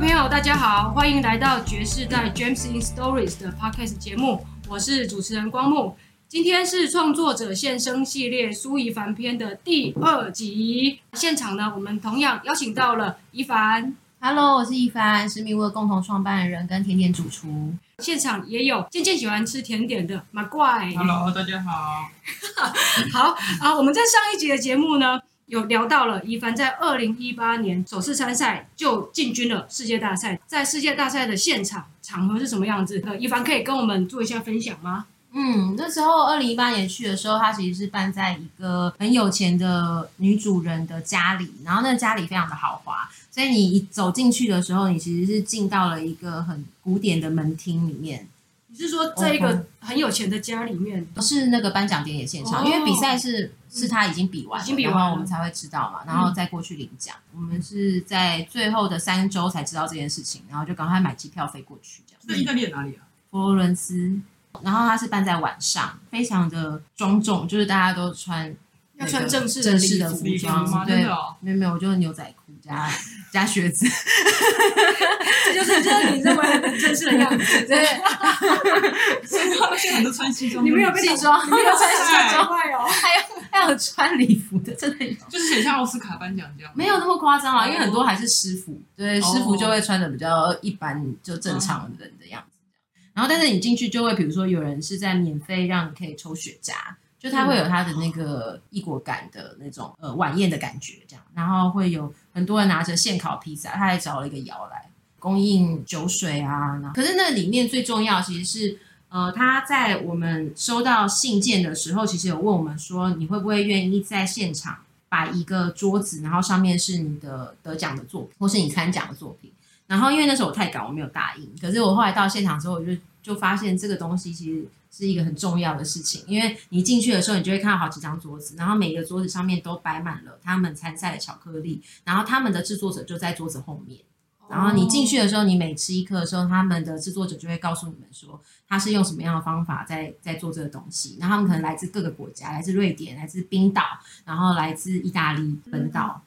朋友，大家好，欢迎来到爵士在 James in Stories 的 Podcast 节目，我是主持人光木。今天是创作者现身系列苏怡凡篇的第二集。现场呢，我们同样邀请到了一凡。Hello，我是一凡，是米味共同创办人跟甜点主厨。现场也有渐渐喜欢吃甜点的马怪。Hello，大家好。好啊，我们在上一集的节目呢，有聊到了一凡在二零一八年首次参赛就进军了世界大赛，在世界大赛的现场场合是什么样子？一凡可以跟我们做一下分享吗？嗯，那时候二零一八年去的时候，他其实是办在一个很有钱的女主人的家里，然后那家里非常的豪华，所以你一走进去的时候，你其实是进到了一个很古典的门厅里面。你是说在一个很有钱的家里面？不是那个颁奖典礼现场，哦、因为比赛是是他已经比完了，已经比完了，我们才会知道嘛，然后再过去领奖。嗯、我们是在最后的三周才知道这件事情，然后就赶快买机票飞过去。这样。那意大利哪里啊？佛罗伦斯。然后它是办在晚上，非常的庄重，就是大家都穿要穿正式正式的服装吗，对，哦、没有没有，我就是牛仔裤加加靴子，这就是就是你认为很正式的样子，对。现在很多穿西装，你没有被西装，你没有穿西装哦，还有还有穿礼服的，真的有，就是很像奥斯卡颁奖这样，没有那么夸张啊，因为很多还是师傅，对，师傅就会穿的比较一般，就正常人的样子。然后，但是你进去就会，比如说有人是在免费让你可以抽雪茄，就他会有他的那个异国感的那种呃晚宴的感觉，这样。然后会有很多人拿着现烤披萨，他还找了一个窑来供应酒水啊。可是那里面最重要其实是呃他在我们收到信件的时候，其实有问我们说，你会不会愿意在现场摆一个桌子，然后上面是你的得奖的作品，或是你参奖的作品。然后因为那时候我太赶，我没有答应。可是我后来到现场之后，我就就发现这个东西其实是一个很重要的事情。因为你进去的时候，你就会看到好几张桌子，然后每个桌子上面都摆满了他们参赛的巧克力，然后他们的制作者就在桌子后面。然后你进去的时候，你每吃一颗的时候，他们的制作者就会告诉你们说，他是用什么样的方法在在做这个东西。然后他们可能来自各个国家，来自瑞典，来自冰岛，然后来自意大利本岛。嗯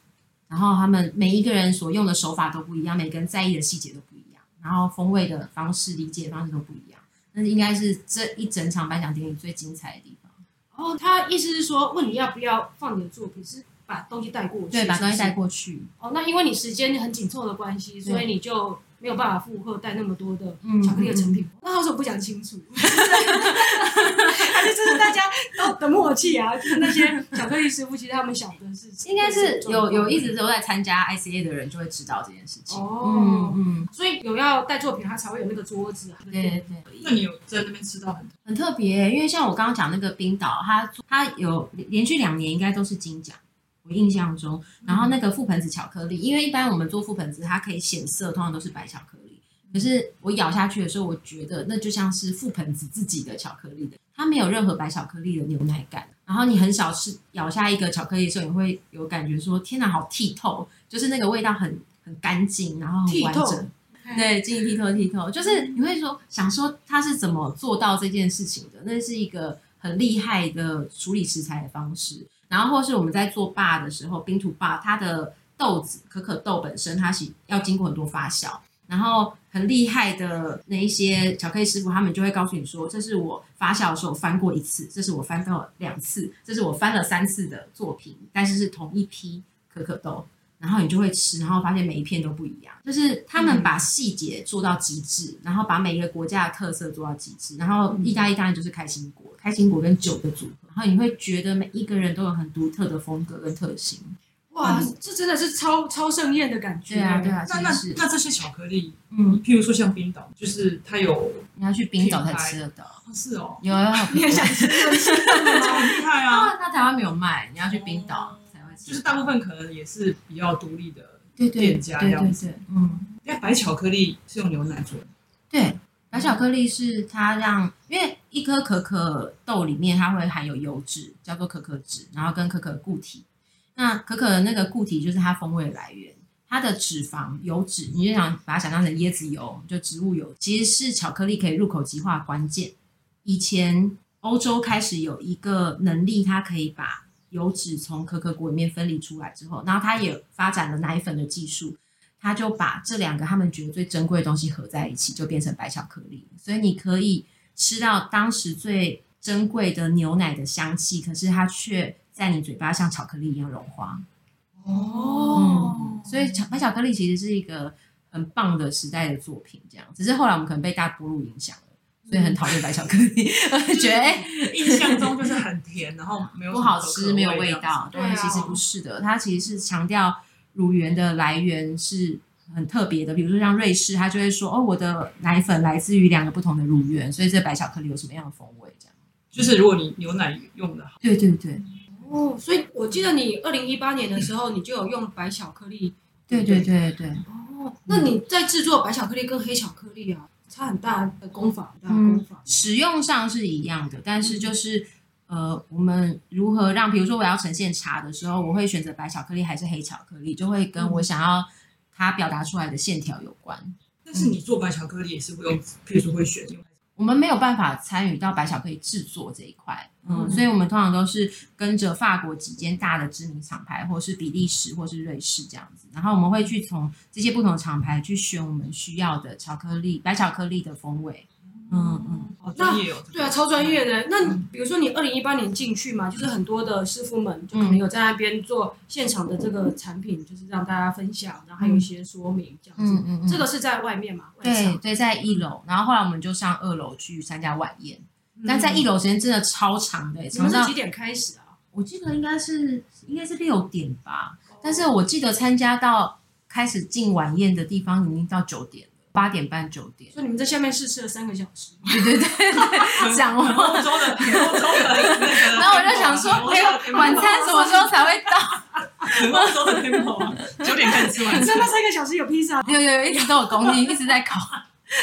然后他们每一个人所用的手法都不一样，每个人在意的细节都不一样，然后风味的方式、理解方式都不一样。那应该是这一整场颁奖典礼最精彩的地方。哦，他意思是说，问你要不要放你的作品，是把东西带过去？对，把东西带过去。哦，那因为你时间很紧凑的关系，所以你就。没有办法负荷带那么多的巧克力的成品，那为什么不讲清楚？还是这是大家都的默契啊？就是那些巧克力师傅，其实他们晓得的事情，应该是有有一直都在参加 ICA 的人就会知道这件事情。哦，嗯，嗯所以有要带作品，他才会有那个桌子。对对。那你有在那边吃到很很特别？因为像我刚刚讲那个冰岛，他他有连续两年应该都是金奖。我印象中，然后那个覆盆子巧克力，因为一般我们做覆盆子，它可以显色，通常都是白巧克力。可是我咬下去的时候，我觉得那就像是覆盆子自己的巧克力的，它没有任何白巧克力的牛奶感。然后你很少吃咬下一个巧克力的时候，你会有感觉说：天哪，好剔透，就是那个味道很很干净，然后很完整。对，晶莹剔透，剔透，就是你会说想说它是怎么做到这件事情的？那是一个很厉害的处理食材的方式。然后，或是我们在做霸的时候，冰土霸它的豆子可可豆本身，它是要经过很多发酵。然后很厉害的那一些巧克力师傅，他们就会告诉你说：“这是我发酵的时候翻过一次，这是我翻到两次，这是我翻了三次的作品，但是是同一批可可豆。”然后你就会吃，然后发现每一片都不一样。就是他们把细节做到极致，然后把每一个国家的特色做到极致。然后意大利当然就是开心果，开心果跟酒的组合。然后你会觉得每一个人都有很独特的风格跟特性。哇，嗯、这真的是超超盛宴的感觉。对啊，对啊。那那那这些巧克力，嗯，譬如说像冰岛，就是它有你要去冰岛才吃得到。是哦，有啊，你也想吃？很厉害啊！那台湾没有卖，你要去冰岛。就是大部分可能也是比较独立的店家这样子，嗯，因为白巧克力是用牛奶做的，对，白巧克力是它让，因为一颗可可豆里面它会含有油脂，叫做可可脂，然后跟可可固体，那可可的那个固体就是它风味来源，它的脂肪油脂，你就想把它想象成椰子油，就植物油，其实是巧克力可以入口即化关键。以前欧洲开始有一个能力，它可以把油脂从可可果里面分离出来之后，然后它也发展了奶粉的技术，他就把这两个他们觉得最珍贵的东西合在一起，就变成白巧克力。所以你可以吃到当时最珍贵的牛奶的香气，可是它却在你嘴巴像巧克力一样融化。哦、嗯，所以巧白巧克力其实是一个很棒的时代的作品，这样。只是后来我们可能被大波路影响了，所以很讨厌白巧克力，我 觉得哎，印象中就是很甜，然后没有不好吃，没有味道。对，其实不是的，它其实是强调。乳源的来源是很特别的，比如说像瑞士，他就会说哦，我的奶粉来自于两个不同的乳源，所以这白巧克力有什么样的风味？这样。就是如果你牛奶用的好，对对对，哦，所以我记得你二零一八年的时候，你就有用白巧克力，对对对对，哦，那你在制作白巧克力跟黑巧克力啊，差很大的功法，很大的功法，嗯，使用上是一样的，但是就是。呃，我们如何让，比如说我要呈现茶的时候，我会选择白巧克力还是黑巧克力，就会跟我想要它表达出来的线条有关。但是你做白巧克力也是会用，譬如说会选用。我们没有办法参与到白巧克力制作这一块，嗯，所以我们通常都是跟着法国几间大的知名厂牌，或是比利时，或是瑞士这样子，然后我们会去从这些不同厂牌去选我们需要的巧克力，白巧克力的风味。嗯嗯，好专业哦。对啊，超专业的。那比如说你二零一八年进去嘛，就是很多的师傅们就可能有在那边做现场的这个产品，就是让大家分享，然后还有一些说明这样子。嗯嗯，这个是在外面嘛？对对，在一楼。然后后来我们就上二楼去参加晚宴，但在一楼时间真的超长的。你们是几点开始啊？我记得应该是应该是六点吧，但是我记得参加到开始进晚宴的地方已经到九点。八点半九点，所以你们在下面试吃了三个小时。对对对，讲完欧洲的，欧洲的那个，然后我就想说，哎，晚餐什么时候才会到？欧洲的 tempo 九点开始吃晚餐，那那三个小时有披萨？有有有，一直都有供应，一直在烤，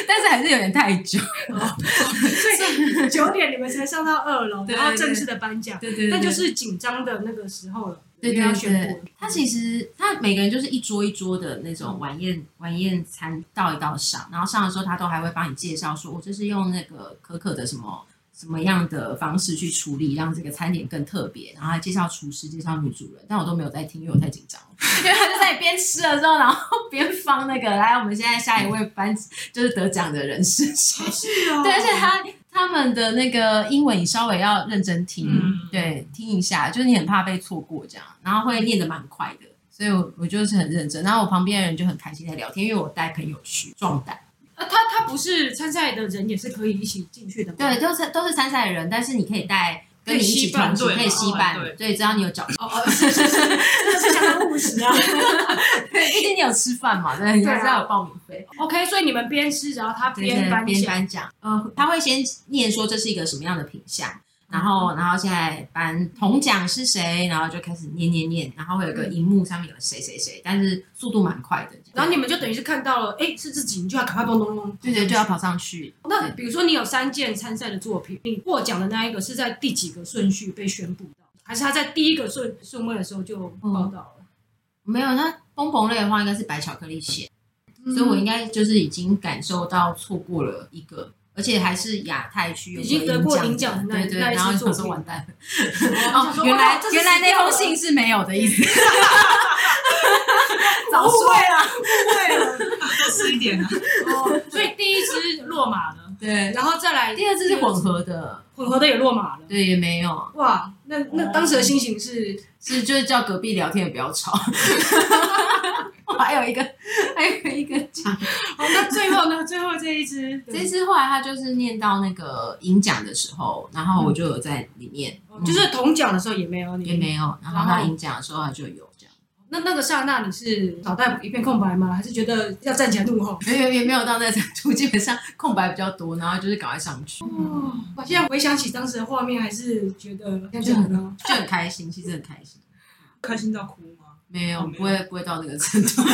但是还是有点太久。所以九点你们才上到二楼，然后正式的颁奖，对对，那就是紧张的那个时候了。对对对，他其实他每个人就是一桌一桌的那种晚宴晚宴餐倒一道上，然后上的时候他都还会帮你介绍说，我这是用那个可可的什么什么样的方式去处理，让这个餐点更特别，然后还介绍厨师，介绍女主人，但我都没有在听，因为我太紧张了。因为他就在边吃了之后，然后 边放那个来，我们现在下一位颁就是得奖的人是谁？是哦，对，而且他。他们的那个英文你稍微要认真听，嗯、对，听一下，就是你很怕被错过这样，然后会念得蛮快的，所以我我就是很认真，然后我旁边的人就很开心在聊天，因为我带朋友去壮胆。啊，他他不是参赛的人也是可以一起进去的吗？对，都是都是参赛的人，但是你可以带。跟你一起同行可以吸伴，对，只要你有脚。哦哦，是是是，这是相当务实啊。对，毕竟你有吃饭嘛，对，你还是要有报名费。OK，所以你们边吃，然后他边颁边颁奖。嗯，他会先念说这是一个什么样的品项。然后，然后现在颁铜奖是谁？然后就开始念念念，然后会有个荧幕上面有谁谁谁，但是速度蛮快的。然后你们就等于是看到了，哎，是自己，你就要赶快咚咚咚，对对，就要跑上去。那比如说你有三件参赛的作品，你获奖的那一个是在第几个顺序被宣布的？还是他在第一个顺顺位的时候就报道了？没有，那蹦蹦类的话应该是白巧克力馅，所以我应该就是已经感受到错过了一个。而且还是亚太区已经得过银奖的那对对，然后就说完蛋了。哦，原来原来那封信是没有的意思。早睡了，误会了，多吃一点啊。哦，所以第一支落马了，对，然后再来第二支是混合的，混合的也落马了，对，也没有。哇，那那当时的心情是是就是叫隔壁聊天也不要吵。还有一个，还有一个奖。好，那最后呢？最后这一支，这一支后来他就是念到那个银奖的时候，然后我就有在里面，就是铜奖的时候也没有，也没有。然后他银奖的时候他就有这样。那那个刹那你是脑袋一片空白吗？还是觉得要站起来怒吼？没有，也没有到那程度，基本上空白比较多，然后就是赶快上去。哦，我现在回想起当时的画面，还是觉得就很就很开心，其实很开心，开心到哭。没有，不会不会到那个程度。那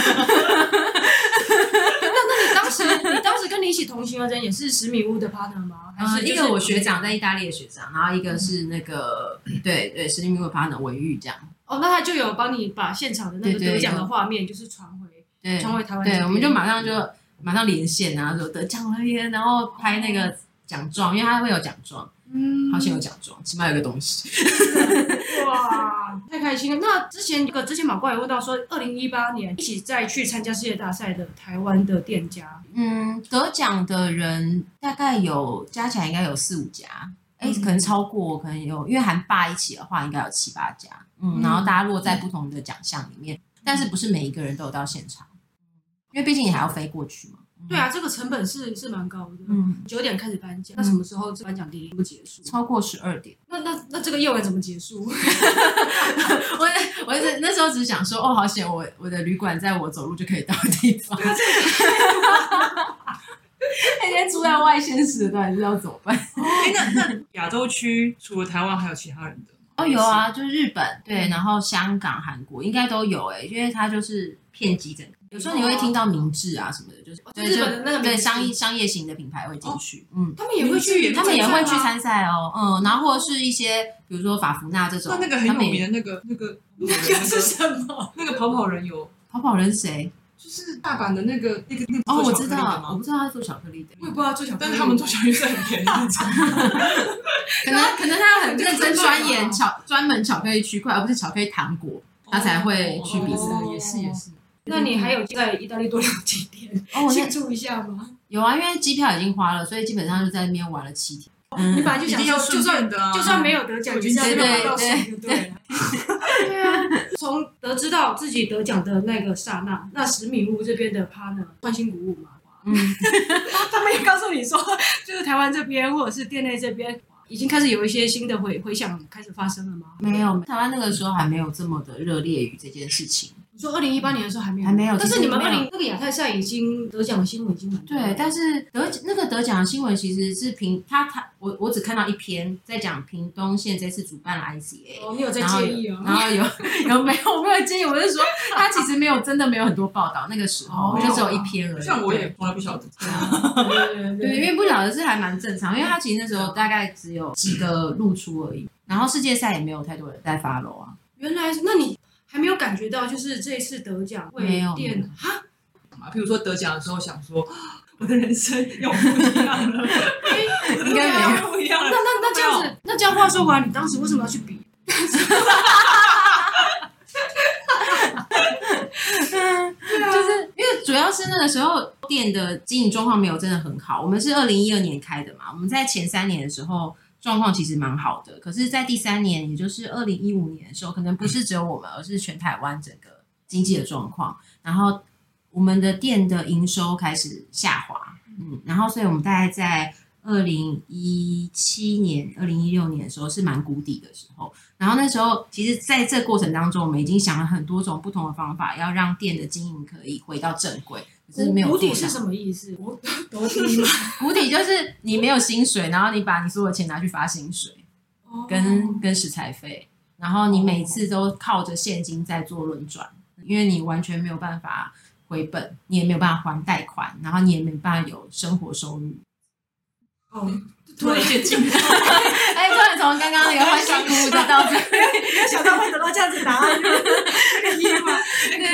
那你当时，你当时跟你一起同行的人也是十米屋的 partner 吗？还是一个我学长在意大利的学长，然后一个是那个对对十米屋的 partner 文玉这样。哦，那他就有帮你把现场的那个得奖的画面就是传回，对，传回台湾。对，我们就马上就马上连线啊，说得奖了耶，然后拍那个奖状，因为他会有奖状，嗯，好像有奖状，起码有个东西。哇，太开心了。那之前一个之前马怪也问到说，二零一八年一起再去参加世界大赛的台湾的店家，嗯，得奖的人大概有加起来应该有四五家，哎、欸，可能超过，可能有，因为含爸一起的话，应该有七八家，嗯，然后大家落在不同的奖项里面，但是不是每一个人都有到现场，因为毕竟你还要飞过去嘛。对啊，这个成本是是蛮高的。嗯，九点开始颁奖，那什么时候颁奖典礼不结束？超过十二点。那那那这个夜晚怎么结束？我我是那时候只想说，哦，好险，我我的旅馆在我走路就可以到的地方。那天住在外县市的，到底是要怎么办？哎，那那亚洲区除了台湾，还有其他人的吗？哦，有啊，就是日本，对，然后香港、韩国应该都有哎，因为它就是遍及整个。有时候你会听到明治啊什么的，就是日本的那个对商业商业型的品牌会进去，嗯，他们也会去，他们也会去参赛哦，嗯，然后或者是一些比如说法芙娜这种，那那个很有名的那个那个那个是什么？那个跑跑人有。跑跑人谁？就是大阪的那个那个那个哦，我知道，我不知道他做巧克力的，我也不知道做巧克力，但是他们做巧克力是很便宜的，可能可能他很认真钻研巧专门巧克力区块，而不是巧克力糖果，他才会去比赛，也是也是。那你还有在意大利多留几天？哦，庆祝一下吗？有啊，因为机票已经花了，所以基本上就在那边玩了七天。嗯，你本来就想说，就算就算没有得奖，就算没有拿到水就对了。对啊，从得知到自己得奖的那个刹那，那十米屋这边的 partner 欢欣鼓舞嘛。嗯，他们也告诉你说，就是台湾这边或者是店内这边已经开始有一些新的回回响开始发生了吗？没有，台湾那个时候还没有这么的热烈于这件事情。你说二零一八年的时候还没有，还没有。但是你们二零那个亚太赛已经得奖的新闻已经很多。对，但是得那个得奖的新闻其实是平他他我我只看到一篇在讲屏东县这次主办了 ICA。哦，你有在介意哦？然后有 有没有我没有介意？我是说他其实没有真的没有很多报道，那个时候就只有一篇而已。像我也从来不晓得。对对对，因为不晓得是还蛮正常，因为他其实那时候大概只有几个露出而已，然后世界赛也没有太多人在 follow 啊。原来那你。还没有感觉到，就是这一次得奖会变哈？啊，比如说得奖的时候，想说 我的人生又不一样了，应该没有不一样了。那那那这样子，那这样话说回来，你当时为什么要去比？就是因为主要是那个时候店的经营状况没有真的很好。我们是二零一二年开的嘛，我们在前三年的时候。状况其实蛮好的，可是，在第三年，也就是二零一五年的时候，可能不是只有我们，而是全台湾整个经济的状况，然后我们的店的营收开始下滑，嗯，然后，所以我们大概在二零一七年、二零一六年的时候是蛮谷底的时候，然后那时候，其实在这过程当中，我们已经想了很多种不同的方法，要让店的经营可以回到正轨。是没有谷底是什么意思？谷？谷底就是你没有薪水，然后你把你所有钱拿去发薪水，跟、oh. 跟食材费，然后你每次都靠着现金在做轮转，因为你完全没有办法回本，你也没有办法还贷款，然后你也没办法有生活收入。哦、oh. 突然间惊讶，哎，突然从刚刚那个欢欣鼓舞的到这，没有想到会得到这样子答案，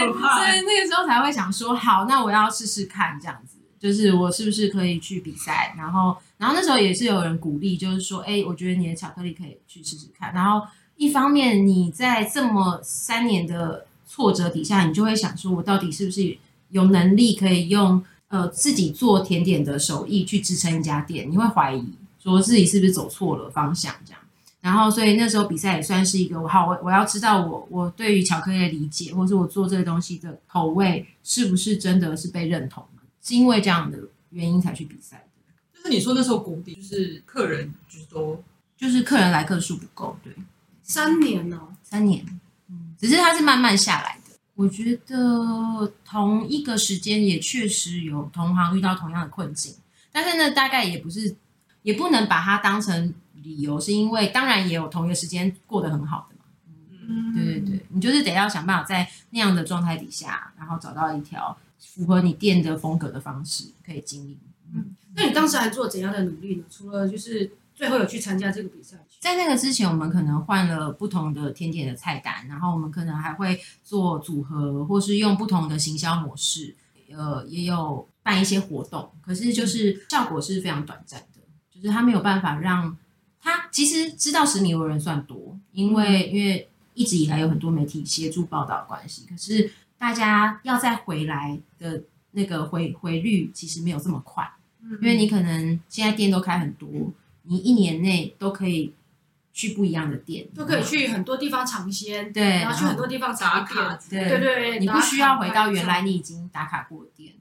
可怕。所以那个时候才会想说，好，那我要试试看这样子，就是我是不是可以去比赛？然后，然后那时候也是有人鼓励，就是说，哎，我觉得你的巧克力可以去试试看。然后，一方面你在这么三年的挫折底下，你就会想说，我到底是不是有能力可以用呃自己做甜点的手艺去支撑一家店？你会怀疑。说自己是不是走错了方向，这样，然后所以那时候比赛也算是一个，好，我我要知道我我对于巧克力的理解，或是我做这个东西的口味是不是真的是被认同的，是因为这样的原因才去比赛的。就是你说那时候谷底，就是客人就是多，就是客人来客数不够，对，三年了，三年，嗯，只是它是慢慢下来的。我觉得同一个时间也确实有同行遇到同样的困境，但是呢，大概也不是。也不能把它当成理由，是因为当然也有同一个时间过得很好的嘛。嗯，对对对，你就是得要想办法在那样的状态底下，然后找到一条符合你店的风格的方式可以经营。嗯，那你当时还做怎样的努力呢？除了就是最后有去参加这个比赛，在那个之前，我们可能换了不同的甜点的菜单，然后我们可能还会做组合，或是用不同的行销模式，呃，也有办一些活动，可是就是效果是非常短暂的。就是它没有办法让他其实知道十米的人算多，因为因为一直以来有很多媒体协助报道关系，可是大家要再回来的那个回回率其实没有这么快，因为你可能现在店都开很多，你一年内都可以去不一样的店，都可以去很多地方尝鲜，对，然后去很多地方打卡，对对对，你不需要回到原来你已经打卡过的店。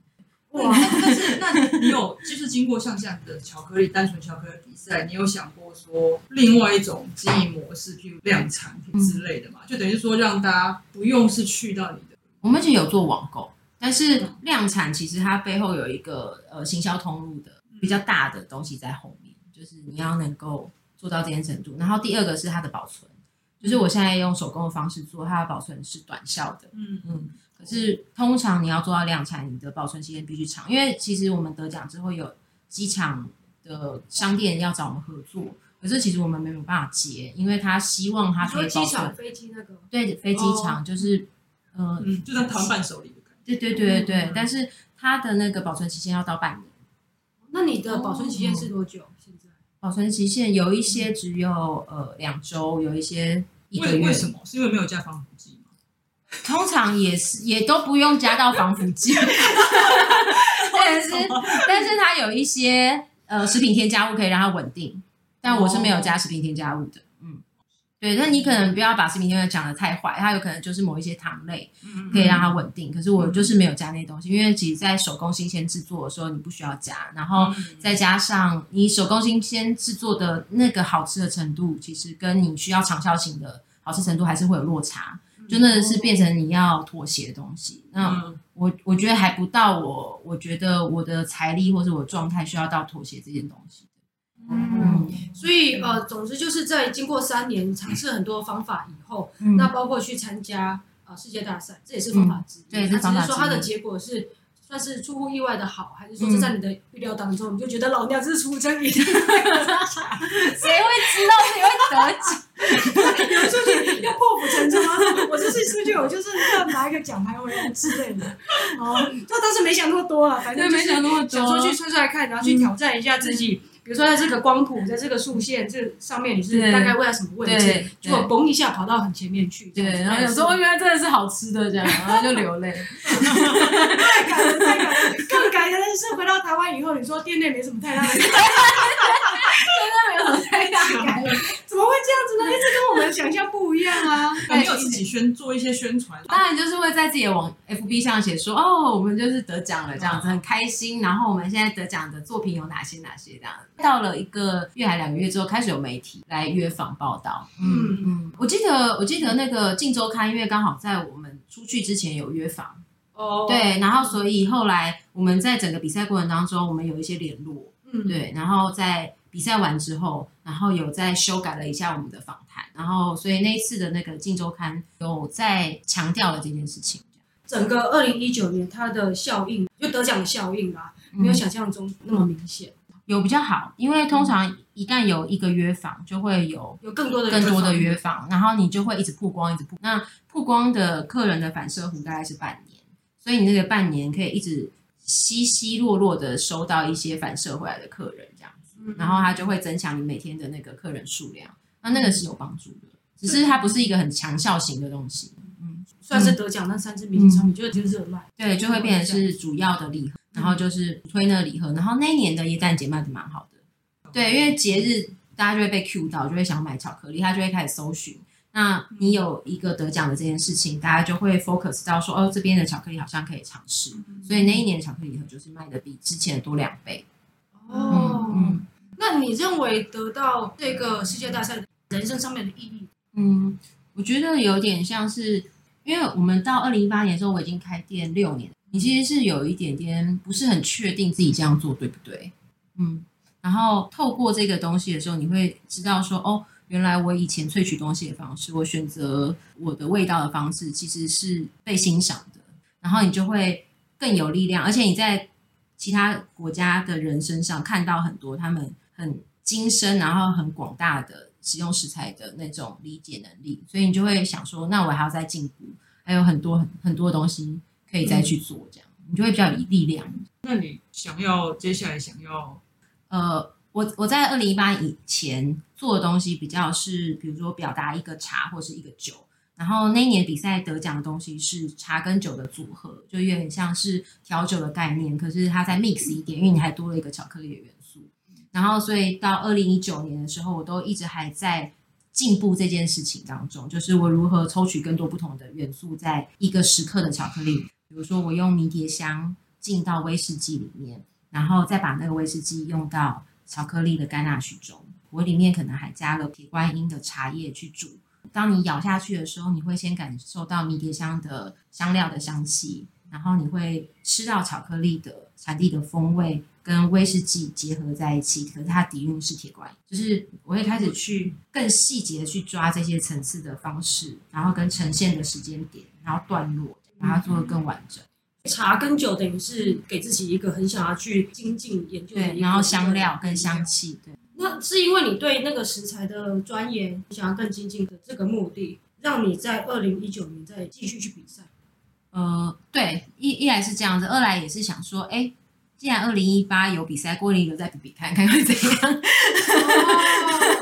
哇，但是那你有就是经过像这样的巧克力单纯巧克力比赛，你有想过说另外一种经营模式，譬如量产品之类的嘛？就等于说让大家不用是去到你的。我们其实有做网购，但是量产其实它背后有一个呃行销通路的比较大的东西在后面，就是你要能够做到这件程度。然后第二个是它的保存，就是我现在用手工的方式做，它的保存是短效的。嗯嗯。可是通常你要做到量产，你的保存期间必须长，因为其实我们得奖之后有机场的商店要找我们合作，可是其实我们没有办法接，因为他希望他可以保存飞机那个对飞机场就是、哦、呃，嗯，就在台湾伴手里的感觉，对对对对对，嗯、但是他的那个保存期限要到半年。那你的保存期限是多久？现在保存期限有一些只有呃两周，有一些一个月。为什么？是因为没有加防腐剂？通常也是，也都不用加到防腐剂，但是，但是它有一些呃食品添加物可以让它稳定，但我是没有加食品添加物的，嗯，对，那你可能不要把食品添加物讲的太坏，它有可能就是某一些糖类可以让它稳定，可是我就是没有加那些东西，因为其实在手工新鲜制作的时候你不需要加，然后再加上你手工新鲜制作的那个好吃的程度，其实跟你需要长效型的好吃程度还是会有落差。真的是变成你要妥协的东西。那我我觉得还不到我，我觉得我的财力或者我的状态需要到妥协这件东西。嗯，所以呃，总之就是在经过三年尝试很多方法以后，嗯、那包括去参加呃世界大赛，这也是方法之一。对，只是说它的结果是算是出乎意外的好，还是说是在你的预料当中，你就觉得老娘这是出征一定会得奖？谁会知道谁会得奖？有出去要破釜沉舟吗？我这次出去，我就是要拿一个奖牌回来之类的。哦，那倒是没想那么多啊，反正没想那么多，想说去吹吹看，然后去挑战一下自己。比如说在这个光谱，在这个竖线这上面，你是大概位在什么位置？结果嘣一下跑到很前面去。对，然后有时候原来真的是好吃的这样，然后就流泪。太感人，太感人。更感人的是回到台湾以后，你说店内没什么太大的。怎么会这样子呢？一直跟我们想象不一样啊！没有自己宣做一些宣传，当然就是会在自己的网 FB 上写说哦，我们就是得奖了这样子，很开心。然后我们现在得奖的作品有哪些哪些这样。到了一个月还两个月之后，开始有媒体来约访报道。嗯嗯，我记得我记得那个《镜周刊》因为刚好在我们出去之前有约访哦，对，然后所以后来我们在整个比赛过程当中，我们有一些联络，嗯，对，然后在。比赛完之后，然后有再修改了一下我们的访谈，然后所以那一次的那个《镜周刊》有再强调了这件事情。整个二零一九年它的效应，就得奖的效应啊，没有想象中那么明显。嗯，有比较好，因为通常一旦有一个约访，就会有有更多的更多的约访，然后你就会一直曝光，一直曝。那曝光的客人的反射弧大概是半年，所以你那个半年可以一直稀稀落落的收到一些反射回来的客人，这样。然后它就会增强你每天的那个客人数量，那那个是有帮助的，只是它不是一个很强效型的东西。嗯，算是得奖那三支明星产品，就就是热卖，对，就会变成是主要的礼盒，然后就是推那个礼盒，然后那一年的耶诞节卖的蛮好的，对，因为节日大家就会被 cue 到，就会想买巧克力，他就会开始搜寻。那你有一个得奖的这件事情，大家就会 focus 到说，哦，这边的巧克力好像可以尝试，所以那一年的巧克力礼盒就是卖的比之前的多两倍。哦，嗯。那你认为得到这个世界大赛人生上面的意义？嗯，我觉得有点像是，因为我们到二零一八年的时候，我已经开店六年，你其实是有一点点不是很确定自己这样做对不对？嗯，然后透过这个东西的时候，你会知道说，哦，原来我以前萃取东西的方式，我选择我的味道的方式，其实是被欣赏的，然后你就会更有力量，而且你在其他国家的人身上看到很多他们。很精深，然后很广大的使用食材的那种理解能力，所以你就会想说，那我还要再进步，还有很多很很多东西可以再去做，这样、嗯、你就会比较有力量。那你想要接下来想要，呃，我我在二零一八以前做的东西比较是，比如说表达一个茶或是一个酒，然后那一年比赛得奖的东西是茶跟酒的组合，就有点像是调酒的概念，可是它再 mix 一点，因为你还多了一个巧克力的元素。然后所以到二零一九年的时候，我都一直还在进步这件事情当中，就是我如何抽取更多不同的元素，在一个时刻的巧克力，比如说我用迷迭香进到威士忌里面，然后再把那个威士忌用到巧克力的甘纳许中，我里面可能还加了铁观音的茶叶去煮。当你咬下去的时候，你会先感受到迷迭香的香料的香气，然后你会吃到巧克力的产地的风味跟威士忌结合在一起。可是它底蕴是铁观音，就是我会开始去更细节的去抓这些层次的方式，然后跟呈现的时间点，然后段落，把它做得更完整。茶跟酒等于是给自己一个很想要去精进研究的，对，然后香料跟香气，对。那是因为你对那个食材的钻研，想要更精进的这个目的，让你在二零一九年再继续去比赛。呃，对，一一来是这样子，二来也是想说，哎，既然二零一八有比赛，过年有再比比看看会怎样。哦，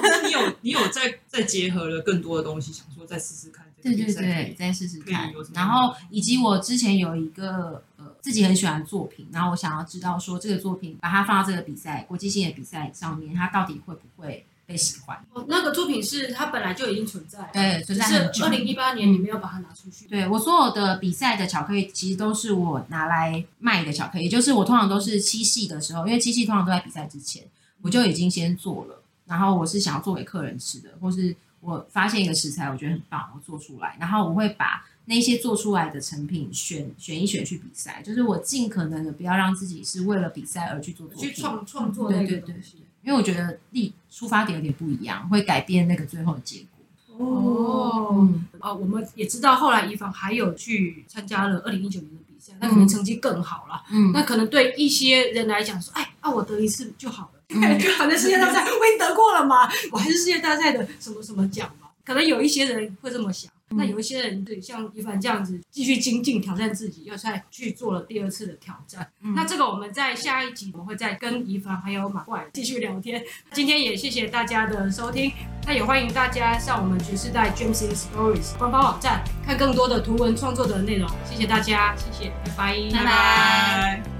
那你有你有再再结合了更多的东西，想说再试试看。对对对，再试试看。然后以及我之前有一个呃自己很喜欢的作品，然后我想要知道说这个作品把它放到这个比赛国际性的比赛上面，它到底会不会被喜欢？哦，那个作品是它本来就已经存在，对，存在很久。二零一八年你没有把它拿出去。对，我所有的比赛的巧克力其实都是我拿来卖的巧克力，就是我通常都是七夕的时候，因为七夕通常都在比赛之前，我就已经先做了，然后我是想要做给客人吃的，或是。我发现一个食材，我觉得很棒，我做出来，然后我会把那些做出来的成品选选一选去比赛，就是我尽可能的不要让自己是为了比赛而去做作品，去创创作那个东西。对对对，因为我觉得立出发点有点不一样，会改变那个最后的结果。哦，嗯、哦，我们也知道后来以防还有去参加了二零一九年的比赛，那可能成绩更好了。嗯，那可能对一些人来讲说，哎，啊，我得一次就好了。反正世界大赛我已经得过了嘛，我还是世界大赛的什么什么奖嘛。可能有一些人会这么想，嗯、那有一些人对像宜芳这样子继续精进挑战自己，又再去做了第二次的挑战。嗯、那这个我们在下一集我们会再跟宜芳还有马怪继续聊天。今天也谢谢大家的收听，那也欢迎大家上我们觉世代 Gems in Stories 官方网站看更多的图文创作的内容。谢谢大家，谢谢，拜拜，拜拜。